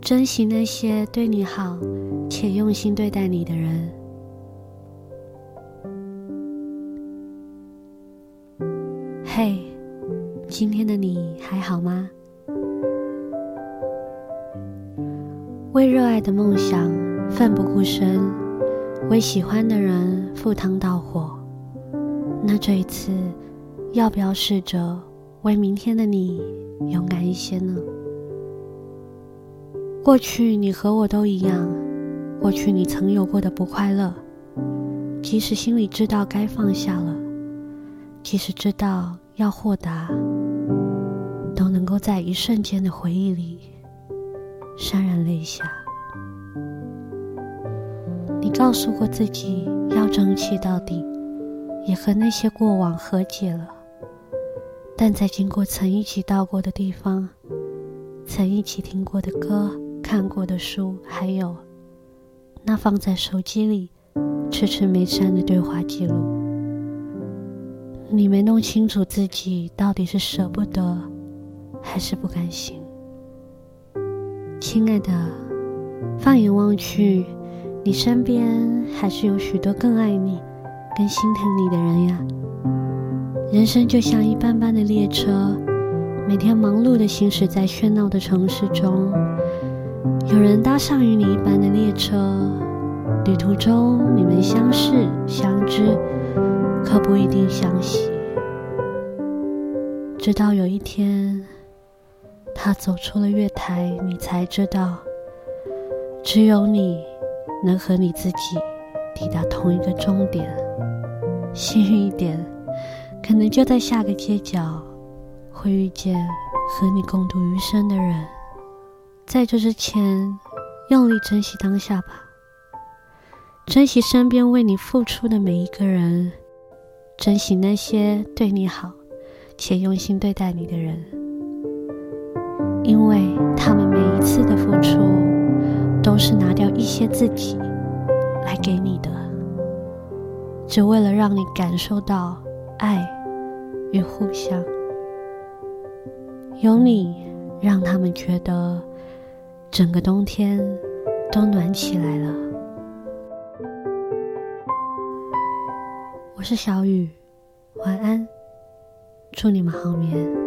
珍惜那些对你好且用心对待你的人。嘿，今天的你还好吗？为热爱的梦想奋不顾身，为喜欢的人赴汤蹈火。那这一次，要不要试着为明天的你勇敢一些呢？过去你和我都一样，过去你曾有过的不快乐，即使心里知道该放下了，即使知道要豁达，都能够在一瞬间的回忆里。潸然泪下。你告诉过自己要争气到底，也和那些过往和解了。但在经过曾一起到过的地方，曾一起听过的歌、看过的书，还有那放在手机里迟迟没删的对话记录，你没弄清楚自己到底是舍不得，还是不甘心。亲爱的，放眼望去，你身边还是有许多更爱你、更心疼你的人呀。人生就像一班班的列车，每天忙碌地行驶在喧闹的城市中。有人搭上与你一班的列车，旅途中你们相识相知，可不一定相惜。直到有一天。他走出了月台，你才知道，只有你能和你自己抵达同一个终点。幸运一点，可能就在下个街角会遇见和你共度余生的人。在这之前，用力珍惜当下吧，珍惜身边为你付出的每一个人，珍惜那些对你好且用心对待你的人。因为他们每一次的付出，都是拿掉一些自己来给你的，只为了让你感受到爱与互相。有你，让他们觉得整个冬天都暖起来了。我是小雨，晚安，祝你们好眠。